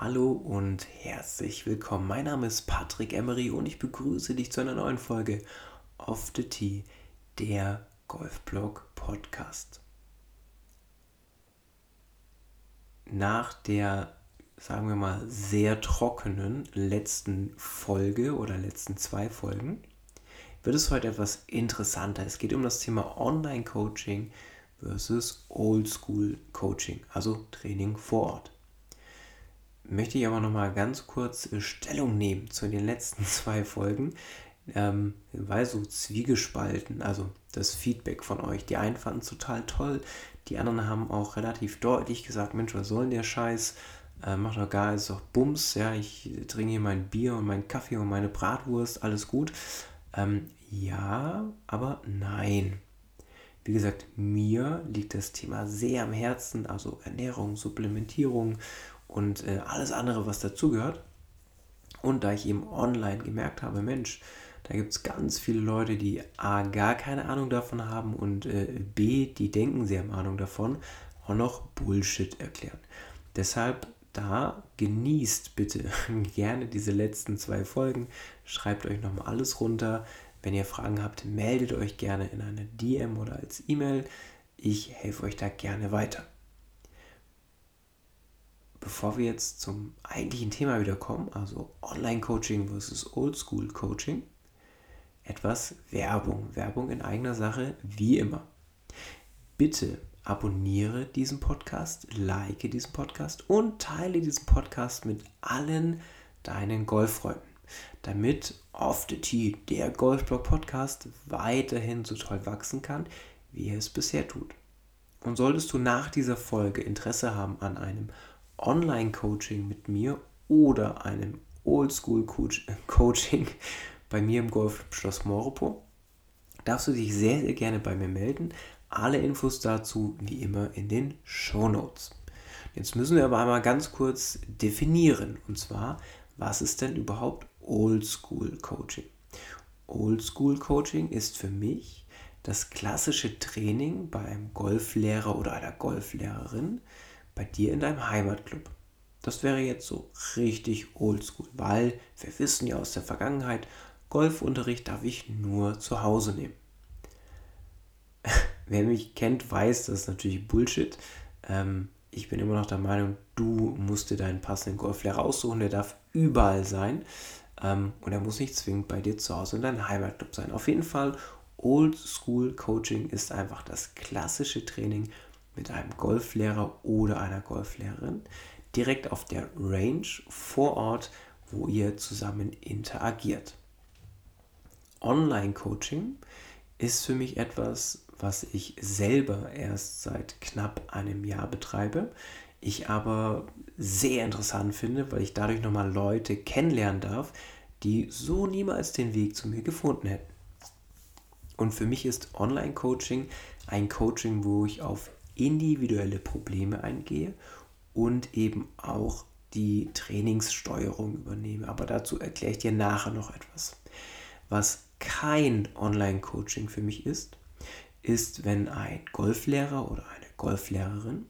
Hallo und herzlich willkommen. Mein Name ist Patrick Emery und ich begrüße dich zu einer neuen Folge Off the Tee, der Golfblog Podcast. Nach der, sagen wir mal, sehr trockenen letzten Folge oder letzten zwei Folgen wird es heute etwas interessanter. Es geht um das Thema Online-Coaching versus Oldschool-Coaching, also Training vor Ort möchte ich aber noch mal ganz kurz äh, Stellung nehmen zu den letzten zwei Folgen, ähm, weil so zwiegespalten, also das Feedback von euch. Die einen fanden es total toll, die anderen haben auch relativ deutlich gesagt, Mensch, was soll denn der Scheiß? Äh, macht doch gar, ist doch Bums, ja, ich trinke hier mein Bier und meinen Kaffee und meine Bratwurst, alles gut. Ähm, ja, aber nein. Wie gesagt, mir liegt das Thema sehr am Herzen, also Ernährung, Supplementierung und äh, alles andere, was dazugehört. Und da ich eben online gemerkt habe, Mensch, da gibt es ganz viele Leute, die A, gar keine Ahnung davon haben und äh, B, die denken, sie haben Ahnung davon, auch noch Bullshit erklären. Deshalb da genießt bitte gerne diese letzten zwei Folgen. Schreibt euch nochmal alles runter. Wenn ihr Fragen habt, meldet euch gerne in einer DM oder als E-Mail. Ich helfe euch da gerne weiter bevor wir jetzt zum eigentlichen Thema wieder kommen, also Online-Coaching versus Oldschool-Coaching, etwas Werbung. Werbung in eigener Sache, wie immer. Bitte abonniere diesen Podcast, like diesen Podcast und teile diesen Podcast mit allen deinen Golffreunden, damit Off the Tee, der Golfblog Podcast, weiterhin so toll wachsen kann, wie er es bisher tut. Und solltest du nach dieser Folge Interesse haben an einem Online-Coaching mit mir oder einem Oldschool-Coaching bei mir im Golf Schloss Moropo, darfst du dich sehr, sehr gerne bei mir melden. Alle Infos dazu wie immer in den Show Notes. Jetzt müssen wir aber einmal ganz kurz definieren. Und zwar, was ist denn überhaupt Oldschool Coaching? Oldschool Coaching ist für mich das klassische Training bei einem Golflehrer oder einer Golflehrerin, bei dir in deinem Heimatclub. Das wäre jetzt so richtig oldschool, weil wir wissen ja aus der Vergangenheit, Golfunterricht darf ich nur zu Hause nehmen. Wer mich kennt, weiß, das ist natürlich Bullshit. Ähm, ich bin immer noch der Meinung, du musst dir deinen passenden Golflehrer aussuchen, der darf überall sein. Ähm, und er muss nicht zwingend bei dir zu Hause in deinem Heimatclub sein. Auf jeden Fall, Old School Coaching ist einfach das klassische Training mit einem Golflehrer oder einer Golflehrerin direkt auf der Range vor Ort, wo ihr zusammen interagiert. Online-Coaching ist für mich etwas, was ich selber erst seit knapp einem Jahr betreibe. Ich aber sehr interessant finde, weil ich dadurch nochmal Leute kennenlernen darf, die so niemals den Weg zu mir gefunden hätten. Und für mich ist Online-Coaching ein Coaching, wo ich auf individuelle Probleme eingehe und eben auch die Trainingssteuerung übernehme. Aber dazu erkläre ich dir nachher noch etwas. Was kein Online-Coaching für mich ist, ist, wenn ein Golflehrer oder eine Golflehrerin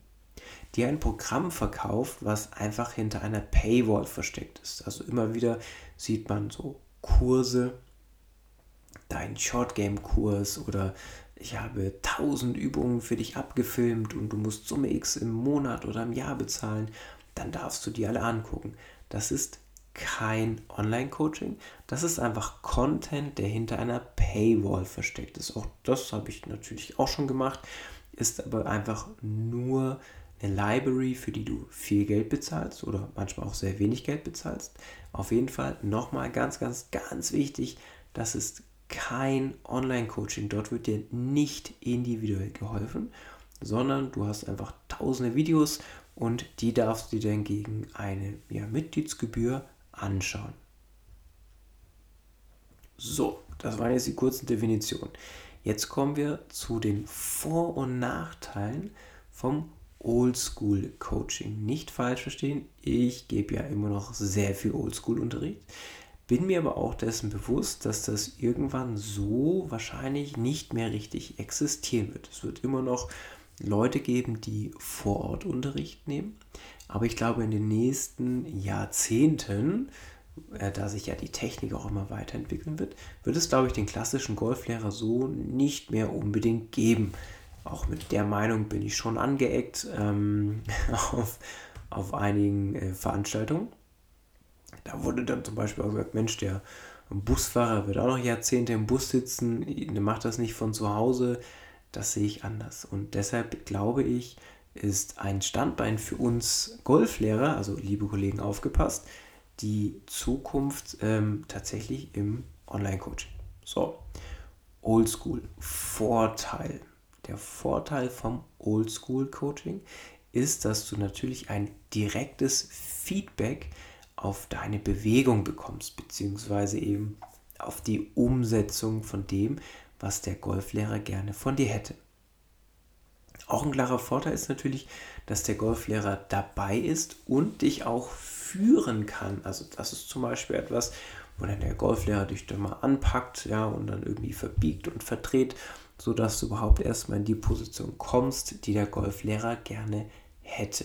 dir ein Programm verkauft, was einfach hinter einer Paywall versteckt ist. Also immer wieder sieht man so Kurse, dein Short Game Kurs oder ich habe 1000 Übungen für dich abgefilmt und du musst Summe X im Monat oder im Jahr bezahlen, dann darfst du die alle angucken. Das ist kein Online-Coaching, das ist einfach Content, der hinter einer Paywall versteckt ist. Auch das habe ich natürlich auch schon gemacht, ist aber einfach nur eine Library, für die du viel Geld bezahlst oder manchmal auch sehr wenig Geld bezahlst. Auf jeden Fall nochmal ganz, ganz, ganz wichtig, das ist kein Online-Coaching. Dort wird dir nicht individuell geholfen, sondern du hast einfach tausende Videos und die darfst du dir dann gegen eine ja, Mitgliedsgebühr anschauen. So, das waren jetzt die kurzen Definitionen. Jetzt kommen wir zu den Vor- und Nachteilen vom Oldschool Coaching. Nicht falsch verstehen, ich gebe ja immer noch sehr viel Oldschool Unterricht. Bin mir aber auch dessen bewusst, dass das irgendwann so wahrscheinlich nicht mehr richtig existieren wird. Es wird immer noch Leute geben, die vor Ort Unterricht nehmen, Aber ich glaube, in den nächsten Jahrzehnten, äh, da sich ja die Technik auch immer weiterentwickeln wird, wird es, glaube ich, den klassischen Golflehrer so nicht mehr unbedingt geben. Auch mit der Meinung bin ich schon angeeckt ähm, auf, auf einigen äh, Veranstaltungen. Da wurde dann zum Beispiel auch gesagt, Mensch, der Busfahrer wird auch noch Jahrzehnte im Bus sitzen, der macht das nicht von zu Hause. Das sehe ich anders. Und deshalb glaube ich, ist ein Standbein für uns Golflehrer, also liebe Kollegen, aufgepasst, die Zukunft ähm, tatsächlich im Online-Coaching. So, Oldschool, Vorteil. Der Vorteil vom Oldschool-Coaching ist, dass du natürlich ein direktes Feedback auf deine Bewegung bekommst, beziehungsweise eben auf die Umsetzung von dem, was der Golflehrer gerne von dir hätte. Auch ein klarer Vorteil ist natürlich, dass der Golflehrer dabei ist und dich auch führen kann. Also das ist zum Beispiel etwas, wo dann der Golflehrer dich dann mal anpackt, ja, und dann irgendwie verbiegt und verdreht, sodass du überhaupt erstmal in die Position kommst, die der Golflehrer gerne hätte.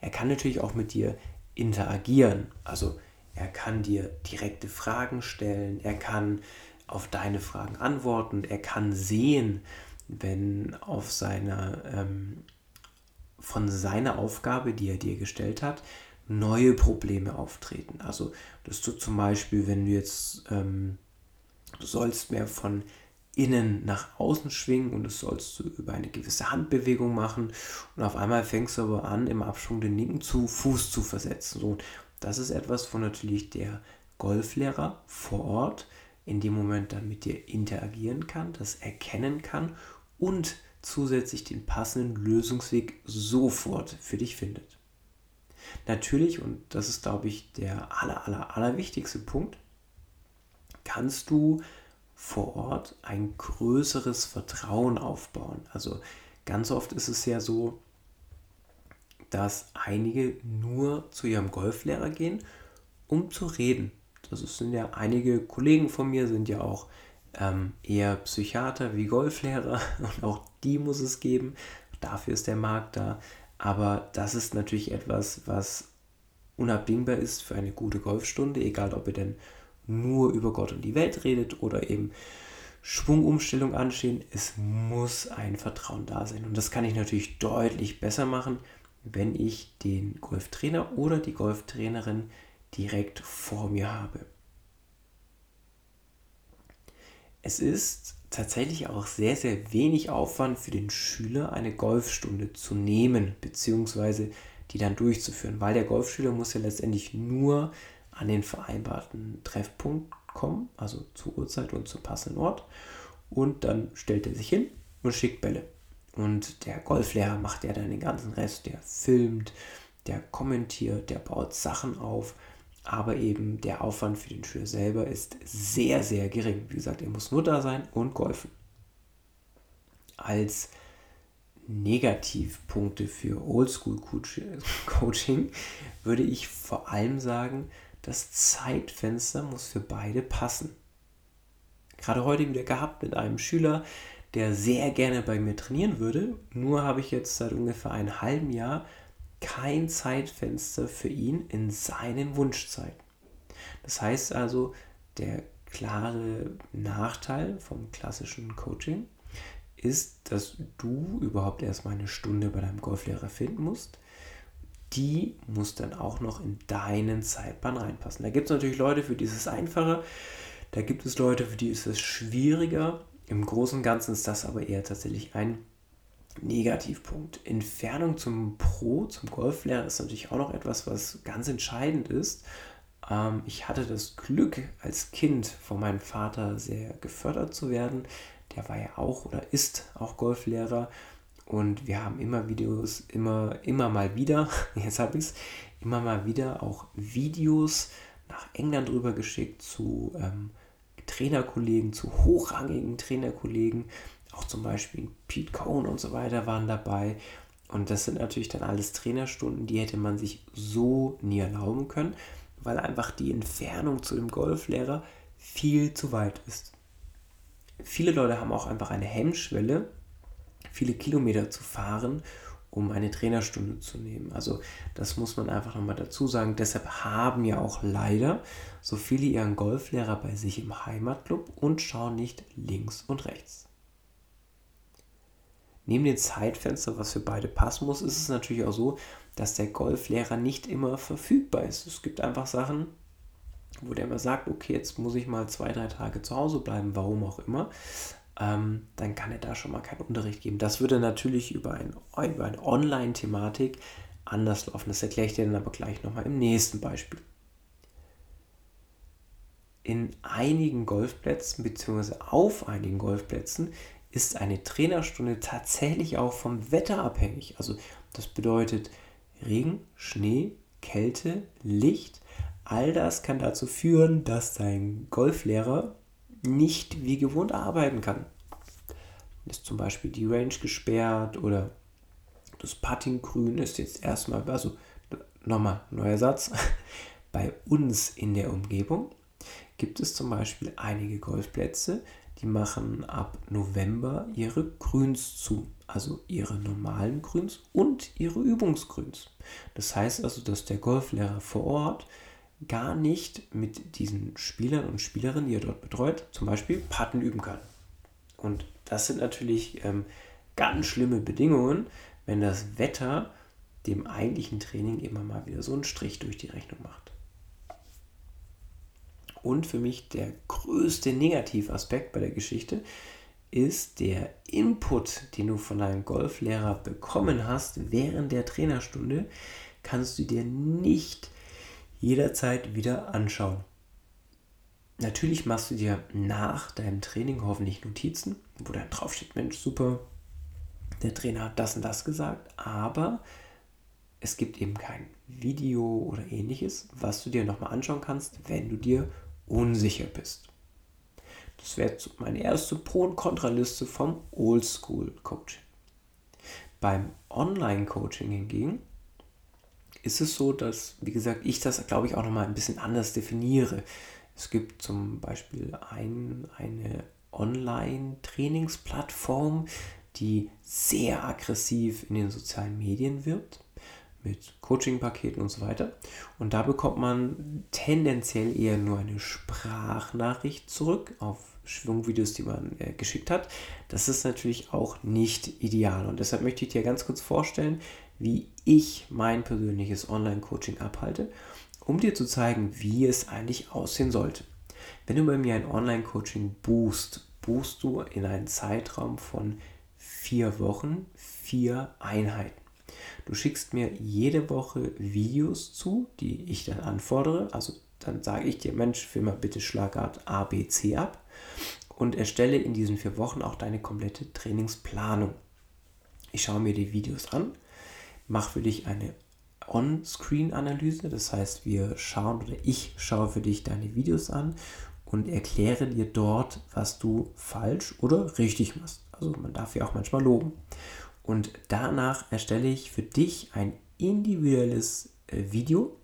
Er kann natürlich auch mit dir interagieren. Also er kann dir direkte Fragen stellen, er kann auf deine Fragen antworten, er kann sehen, wenn auf seiner ähm, von seiner Aufgabe, die er dir gestellt hat, neue Probleme auftreten. Also, dass du zum Beispiel, wenn du jetzt, ähm, du sollst mehr von innen nach außen schwingen und das sollst du über eine gewisse Handbewegung machen und auf einmal fängst du aber an, im Abschwung den linken zu Fuß zu versetzen. So, das ist etwas, wo natürlich der Golflehrer vor Ort in dem Moment dann mit dir interagieren kann, das erkennen kann und zusätzlich den passenden Lösungsweg sofort für dich findet. Natürlich, und das ist, glaube ich, der aller, aller, aller wichtigste Punkt, kannst du vor Ort ein größeres Vertrauen aufbauen. Also ganz oft ist es ja so, dass einige nur zu ihrem Golflehrer gehen, um zu reden. Das sind ja einige Kollegen von mir, sind ja auch ähm, eher Psychiater wie Golflehrer und auch die muss es geben. Dafür ist der Markt da. Aber das ist natürlich etwas, was unabdingbar ist für eine gute Golfstunde, egal ob ihr denn nur über Gott und die Welt redet oder eben Schwungumstellung anstehen. Es muss ein Vertrauen da sein. Und das kann ich natürlich deutlich besser machen, wenn ich den Golftrainer oder die Golftrainerin direkt vor mir habe. Es ist tatsächlich auch sehr, sehr wenig Aufwand für den Schüler, eine Golfstunde zu nehmen, beziehungsweise die dann durchzuführen, weil der Golfschüler muss ja letztendlich nur an den vereinbarten Treffpunkt kommen, also zur Uhrzeit und zum passenden Ort. Und dann stellt er sich hin und schickt Bälle. Und der Golflehrer macht ja dann den ganzen Rest, der filmt, der kommentiert, der baut Sachen auf. Aber eben der Aufwand für den Schüler selber ist sehr, sehr gering. Wie gesagt, er muss nur da sein und golfen. Als Negativpunkte für Oldschool-Coaching würde ich vor allem sagen, das Zeitfenster muss für beide passen. Gerade heute wieder gehabt mit einem Schüler, der sehr gerne bei mir trainieren würde. Nur habe ich jetzt seit ungefähr einem halben Jahr kein Zeitfenster für ihn in seinen Wunschzeiten. Das heißt also, der klare Nachteil vom klassischen Coaching ist, dass du überhaupt erstmal eine Stunde bei deinem Golflehrer finden musst die muss dann auch noch in deinen Zeitplan reinpassen. Da gibt es natürlich Leute, für die ist es einfacher. Da gibt es Leute, für die ist es schwieriger. Im Großen und Ganzen ist das aber eher tatsächlich ein Negativpunkt. Entfernung zum Pro, zum Golflehrer ist natürlich auch noch etwas, was ganz entscheidend ist. Ähm, ich hatte das Glück, als Kind von meinem Vater sehr gefördert zu werden. Der war ja auch oder ist auch Golflehrer und wir haben immer Videos, immer, immer mal wieder, jetzt habe ich es, immer mal wieder auch Videos nach England rüber geschickt zu ähm, Trainerkollegen, zu hochrangigen Trainerkollegen. Auch zum Beispiel Pete Cohn und so weiter waren dabei. Und das sind natürlich dann alles Trainerstunden, die hätte man sich so nie erlauben können, weil einfach die Entfernung zu dem Golflehrer viel zu weit ist. Viele Leute haben auch einfach eine Hemmschwelle, viele Kilometer zu fahren, um eine Trainerstunde zu nehmen. Also das muss man einfach nochmal dazu sagen. Deshalb haben ja auch leider so viele ihren Golflehrer bei sich im Heimatclub und schauen nicht links und rechts. Neben dem Zeitfenster, was für beide passen muss, ist es natürlich auch so, dass der Golflehrer nicht immer verfügbar ist. Es gibt einfach Sachen, wo der immer sagt, okay, jetzt muss ich mal zwei, drei Tage zu Hause bleiben, warum auch immer ähm, dann kann er da schon mal keinen Unterricht geben. Das würde natürlich über, ein, über eine Online-Thematik anders laufen. Das erkläre ich dir dann aber gleich nochmal im nächsten Beispiel. In einigen Golfplätzen bzw. auf einigen Golfplätzen ist eine Trainerstunde tatsächlich auch vom Wetter abhängig. Also das bedeutet Regen, Schnee, Kälte, Licht. All das kann dazu führen, dass dein Golflehrer nicht wie gewohnt arbeiten kann. Ist zum Beispiel die Range gesperrt oder das Puttinggrün ist jetzt erstmal, also nochmal neuer Satz, bei uns in der Umgebung gibt es zum Beispiel einige Golfplätze, die machen ab November ihre Grüns zu, also ihre normalen Grüns und ihre Übungsgrüns. Das heißt also, dass der Golflehrer vor Ort gar nicht mit diesen Spielern und Spielerinnen, die er dort betreut, zum Beispiel Patten üben kann. Und das sind natürlich ähm, ganz schlimme Bedingungen, wenn das Wetter dem eigentlichen Training immer mal wieder so einen Strich durch die Rechnung macht. Und für mich der größte Negativaspekt bei der Geschichte ist der Input, den du von deinem Golflehrer bekommen hast während der Trainerstunde, kannst du dir nicht jederzeit wieder anschauen. Natürlich machst du dir nach deinem Training hoffentlich Notizen, wo dann draufsteht, Mensch, super, der Trainer hat das und das gesagt, aber es gibt eben kein Video oder ähnliches, was du dir nochmal anschauen kannst, wenn du dir unsicher bist. Das wäre meine erste Pro- und Kontraliste vom Oldschool-Coaching. Beim Online-Coaching hingegen ist es so, dass, wie gesagt, ich das, glaube ich, auch nochmal ein bisschen anders definiere. Es gibt zum Beispiel ein, eine Online-Trainingsplattform, die sehr aggressiv in den sozialen Medien wirbt, mit Coaching-Paketen und so weiter. Und da bekommt man tendenziell eher nur eine Sprachnachricht zurück auf Schwungvideos, die man äh, geschickt hat. Das ist natürlich auch nicht ideal. Und deshalb möchte ich dir ganz kurz vorstellen, wie ich mein persönliches Online-Coaching abhalte, um dir zu zeigen, wie es eigentlich aussehen sollte. Wenn du bei mir ein Online-Coaching buchst, buchst du in einen Zeitraum von vier Wochen, vier Einheiten. Du schickst mir jede Woche Videos zu, die ich dann anfordere. Also dann sage ich dir, Mensch, film mal bitte Schlagart A, B, C ab und erstelle in diesen vier Wochen auch deine komplette Trainingsplanung. Ich schaue mir die Videos an, mache für dich eine On-Screen-Analyse. Das heißt, wir schauen oder ich schaue für dich deine Videos an und erkläre dir dort, was du falsch oder richtig machst. Also man darf ja auch manchmal loben. Und danach erstelle ich für dich ein individuelles äh, Video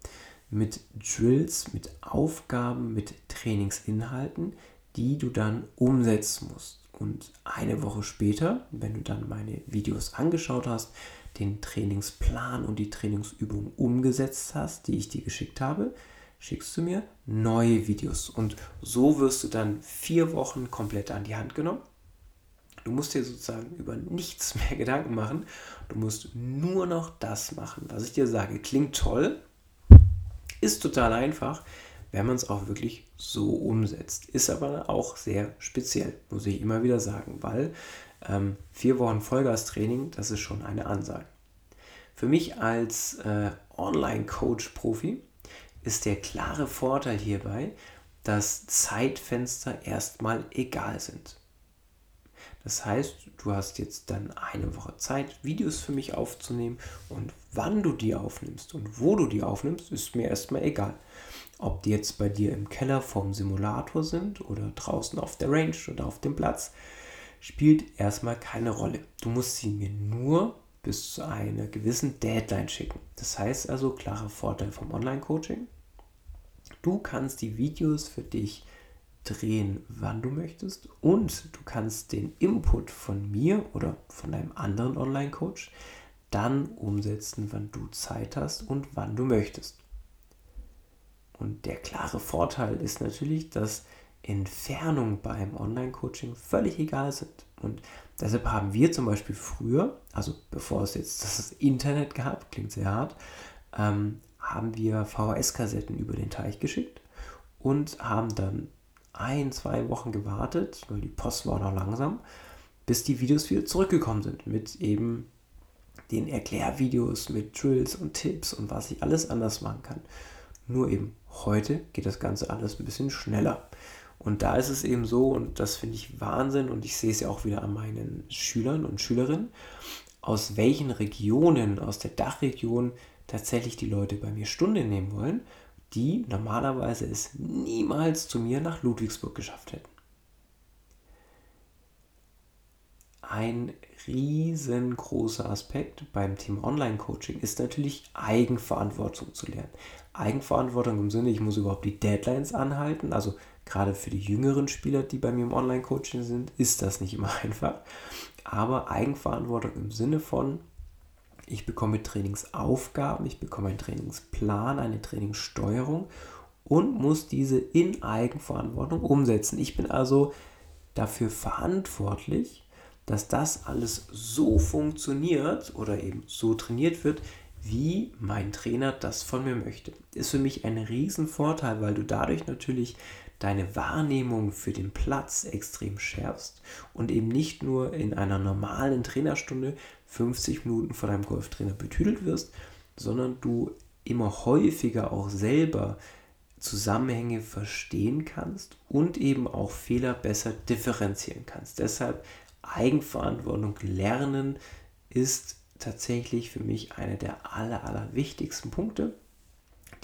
mit Drills, mit Aufgaben, mit Trainingsinhalten, die du dann umsetzen musst. Und eine Woche später, wenn du dann meine Videos angeschaut hast, den Trainingsplan und die Trainingsübung umgesetzt hast, die ich dir geschickt habe, schickst du mir neue Videos. Und so wirst du dann vier Wochen komplett an die Hand genommen. Du musst dir sozusagen über nichts mehr Gedanken machen. Du musst nur noch das machen, was ich dir sage. Klingt toll, ist total einfach, wenn man es auch wirklich so umsetzt. Ist aber auch sehr speziell, muss ich immer wieder sagen, weil ähm, vier Wochen Vollgas-Training, das ist schon eine Ansage. Für mich als äh, Online-Coach-Profi ist der klare Vorteil hierbei, dass Zeitfenster erstmal egal sind. Das heißt, du hast jetzt dann eine Woche Zeit, Videos für mich aufzunehmen und wann du die aufnimmst und wo du die aufnimmst, ist mir erstmal egal. Ob die jetzt bei dir im Keller vom Simulator sind oder draußen auf der Range oder auf dem Platz, spielt erstmal keine Rolle. Du musst sie mir nur bis zu einer gewissen Deadline schicken. Das heißt also, klarer Vorteil vom Online-Coaching. Du kannst die Videos für dich drehen, wann du möchtest und du kannst den Input von mir oder von einem anderen Online-Coach dann umsetzen, wann du Zeit hast und wann du möchtest. Und der klare Vorteil ist natürlich, dass Entfernungen beim Online-Coaching völlig egal sind. Und deshalb haben wir zum Beispiel früher, also bevor es jetzt das Internet gab, klingt sehr hart, ähm, haben wir VHS-Kassetten über den Teich geschickt und haben dann ein, zwei Wochen gewartet, weil die Post war noch langsam, bis die Videos wieder zurückgekommen sind mit eben den Erklärvideos, mit Drills und Tipps und was ich alles anders machen kann. Nur eben heute geht das Ganze alles ein bisschen schneller. Und da ist es eben so, und das finde ich Wahnsinn, und ich sehe es ja auch wieder an meinen Schülern und Schülerinnen, aus welchen Regionen, aus der Dachregion tatsächlich die Leute bei mir Stunde nehmen wollen, die normalerweise es niemals zu mir nach Ludwigsburg geschafft hätten. Ein riesengroßer Aspekt beim Thema Online-Coaching ist natürlich Eigenverantwortung zu lernen. Eigenverantwortung im Sinne, ich muss überhaupt die Deadlines anhalten. Also gerade für die jüngeren Spieler, die bei mir im Online-Coaching sind, ist das nicht immer einfach. Aber Eigenverantwortung im Sinne von, ich bekomme Trainingsaufgaben, ich bekomme einen Trainingsplan, eine Trainingssteuerung und muss diese in Eigenverantwortung umsetzen. Ich bin also dafür verantwortlich, dass das alles so funktioniert oder eben so trainiert wird, wie mein Trainer das von mir möchte. Ist für mich ein Riesenvorteil, weil du dadurch natürlich deine Wahrnehmung für den Platz extrem schärfst und eben nicht nur in einer normalen Trainerstunde 50 Minuten vor deinem Golftrainer betüdelt wirst, sondern du immer häufiger auch selber Zusammenhänge verstehen kannst und eben auch Fehler besser differenzieren kannst. Deshalb Eigenverantwortung lernen ist tatsächlich für mich einer der aller, aller wichtigsten Punkte,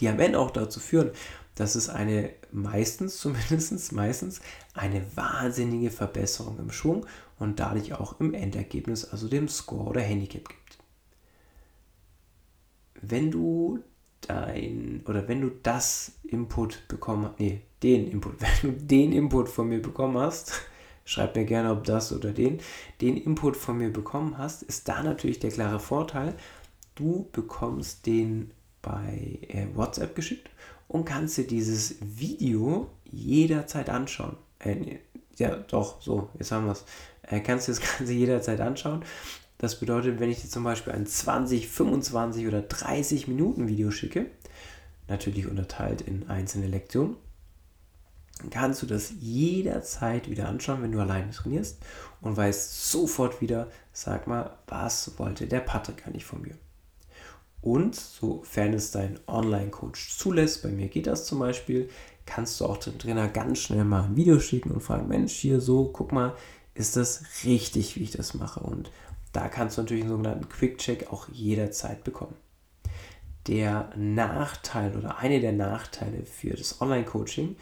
die am Ende auch dazu führen, dass es eine meistens, zumindest meistens, eine wahnsinnige Verbesserung im Schwung und dadurch auch im Endergebnis, also dem Score oder Handicap gibt. Wenn du dein oder wenn du das Input bekommen, nee, den Input, wenn du den Input von mir bekommen hast, schreib mir gerne, ob das oder den, den Input von mir bekommen hast, ist da natürlich der klare Vorteil, du bekommst den bei äh, WhatsApp geschickt und kannst dir dieses Video jederzeit anschauen. Äh, ja, doch, so, jetzt haben wir es. Äh, kannst du das Ganze jederzeit anschauen. Das bedeutet, wenn ich dir zum Beispiel ein 20, 25 oder 30 Minuten Video schicke, natürlich unterteilt in einzelne Lektionen, kannst du das jederzeit wieder anschauen, wenn du alleine trainierst und weißt sofort wieder, sag mal, was wollte der Patrick eigentlich von mir? Und sofern es dein Online-Coach zulässt, bei mir geht das zum Beispiel, kannst du auch dem Trainer ganz schnell mal ein Video schicken und fragen, Mensch, hier so, guck mal, ist das richtig, wie ich das mache? Und da kannst du natürlich einen sogenannten Quick-Check auch jederzeit bekommen. Der Nachteil oder eine der Nachteile für das Online-Coaching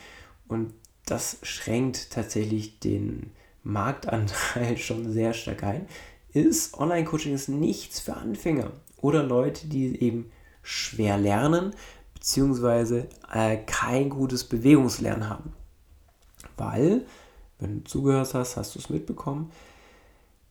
und das schränkt tatsächlich den Marktanteil schon sehr stark ein, ist, Online-Coaching ist nichts für Anfänger oder Leute, die eben schwer lernen, beziehungsweise äh, kein gutes Bewegungslernen haben. Weil, wenn du zugehört hast, hast du es mitbekommen,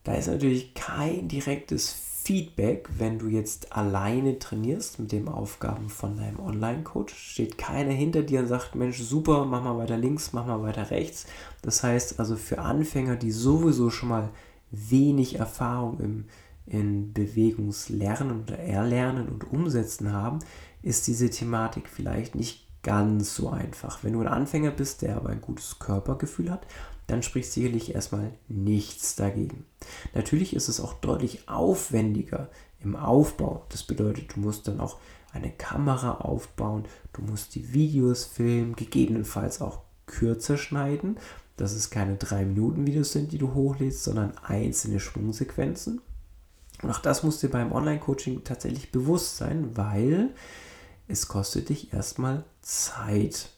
da ist natürlich kein direktes Feedback, wenn du jetzt alleine trainierst mit den Aufgaben von deinem Online-Coach. Steht keiner hinter dir und sagt, Mensch, super, mach mal weiter links, mach mal weiter rechts. Das heißt also für Anfänger, die sowieso schon mal wenig Erfahrung im, in Bewegungslernen oder Erlernen und Umsetzen haben, ist diese Thematik vielleicht nicht ganz so einfach. Wenn du ein Anfänger bist, der aber ein gutes Körpergefühl hat, dann spricht sicherlich erstmal nichts dagegen. Natürlich ist es auch deutlich aufwendiger im Aufbau. Das bedeutet, du musst dann auch eine Kamera aufbauen, du musst die Videos filmen, gegebenenfalls auch kürzer schneiden, dass es keine 3-Minuten-Videos sind, die du hochlädst, sondern einzelne Schwungsequenzen. Und auch das musst dir beim Online-Coaching tatsächlich bewusst sein, weil es kostet dich erstmal Zeit.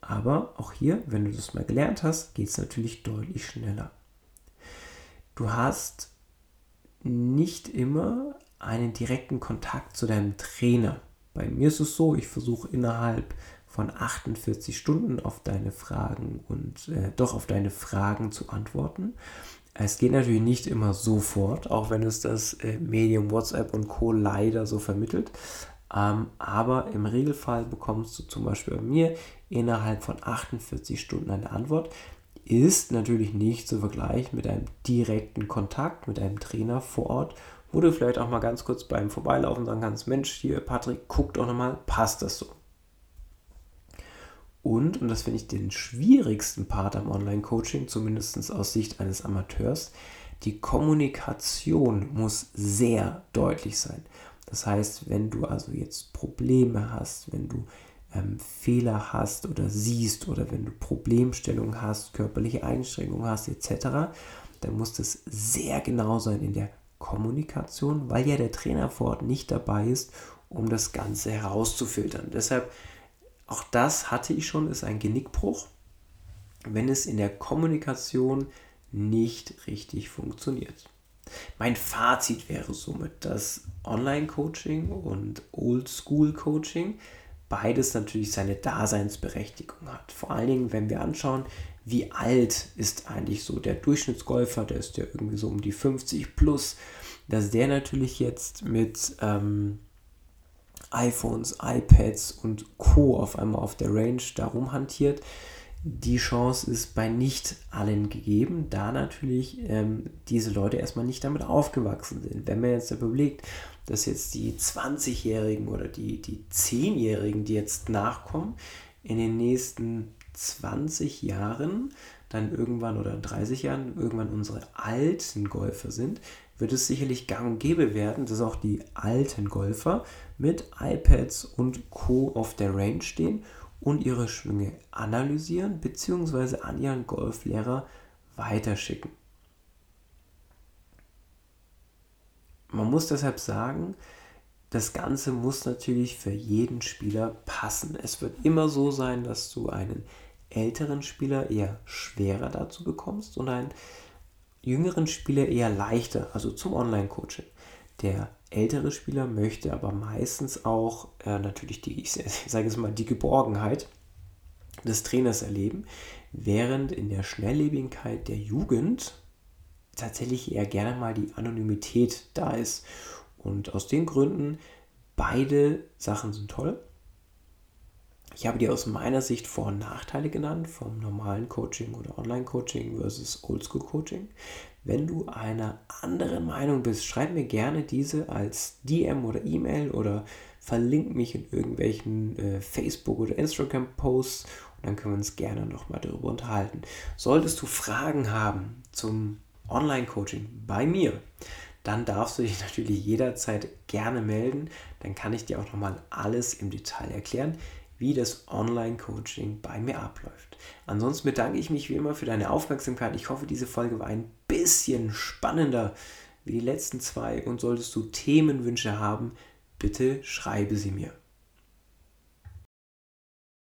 Aber auch hier, wenn du das mal gelernt hast, geht es natürlich deutlich schneller. Du hast nicht immer einen direkten Kontakt zu deinem Trainer. Bei mir ist es so, ich versuche innerhalb von 48 Stunden auf deine Fragen und äh, doch auf deine Fragen zu antworten. Es geht natürlich nicht immer sofort, auch wenn es das äh, Medium WhatsApp und Co. leider so vermittelt. Ähm, aber im Regelfall bekommst du zum Beispiel bei mir innerhalb von 48 Stunden eine Antwort. Ist natürlich nicht zu vergleichen mit einem direkten Kontakt mit einem Trainer vor Ort, wo du vielleicht auch mal ganz kurz beim Vorbeilaufen sagen kannst, Mensch, hier Patrick, guck doch nochmal, passt das so? Und, und das finde ich den schwierigsten Part am Online-Coaching, zumindest aus Sicht eines Amateurs, die Kommunikation muss sehr deutlich sein. Das heißt, wenn du also jetzt Probleme hast, wenn du ähm, Fehler hast oder siehst oder wenn du Problemstellungen hast, körperliche Einschränkungen hast etc., dann muss das sehr genau sein in der Kommunikation, weil ja der Trainer vor Ort nicht dabei ist, um das Ganze herauszufiltern. Deshalb auch das hatte ich schon, ist ein Genickbruch, wenn es in der Kommunikation nicht richtig funktioniert. Mein Fazit wäre somit, dass Online-Coaching und Oldschool-Coaching beides natürlich seine Daseinsberechtigung hat. Vor allen Dingen, wenn wir anschauen, wie alt ist eigentlich so der Durchschnittsgolfer, der ist ja irgendwie so um die 50 plus, dass der natürlich jetzt mit ähm, iPhones, iPads und Co. auf einmal auf der Range darum hantiert. Die Chance ist bei nicht allen gegeben, da natürlich ähm, diese Leute erstmal nicht damit aufgewachsen sind. Wenn man jetzt überlegt, dass jetzt die 20-Jährigen oder die, die 10-Jährigen, die jetzt nachkommen, in den nächsten 20 Jahren dann irgendwann oder 30 Jahren irgendwann unsere alten Golfer sind, wird es sicherlich gang und gäbe werden, dass auch die alten Golfer mit iPads und Co. auf der Range stehen und ihre Schwünge analysieren bzw. an ihren Golflehrer weiterschicken. Man muss deshalb sagen, das Ganze muss natürlich für jeden Spieler passen. Es wird immer so sein, dass du einen älteren Spieler eher schwerer dazu bekommst und einen jüngeren Spieler eher leichter, also zum Online-Coaching. Der ältere Spieler möchte aber meistens auch äh, natürlich die, ich sage es mal, die Geborgenheit des Trainers erleben, während in der Schnelllebigkeit der Jugend tatsächlich eher gerne mal die Anonymität da ist. Und aus den Gründen, beide Sachen sind toll. Ich habe dir aus meiner Sicht Vor- und Nachteile genannt vom normalen Coaching oder Online-Coaching versus Oldschool-Coaching. Wenn du einer anderen Meinung bist, schreib mir gerne diese als DM oder E-Mail oder verlink mich in irgendwelchen äh, Facebook- oder Instagram-Posts und dann können wir uns gerne nochmal darüber unterhalten. Solltest du Fragen haben zum Online-Coaching bei mir, dann darfst du dich natürlich jederzeit gerne melden. Dann kann ich dir auch nochmal alles im Detail erklären wie das Online-Coaching bei mir abläuft. Ansonsten bedanke ich mich wie immer für deine Aufmerksamkeit. Ich hoffe, diese Folge war ein bisschen spannender wie die letzten zwei und solltest du Themenwünsche haben, bitte schreibe sie mir.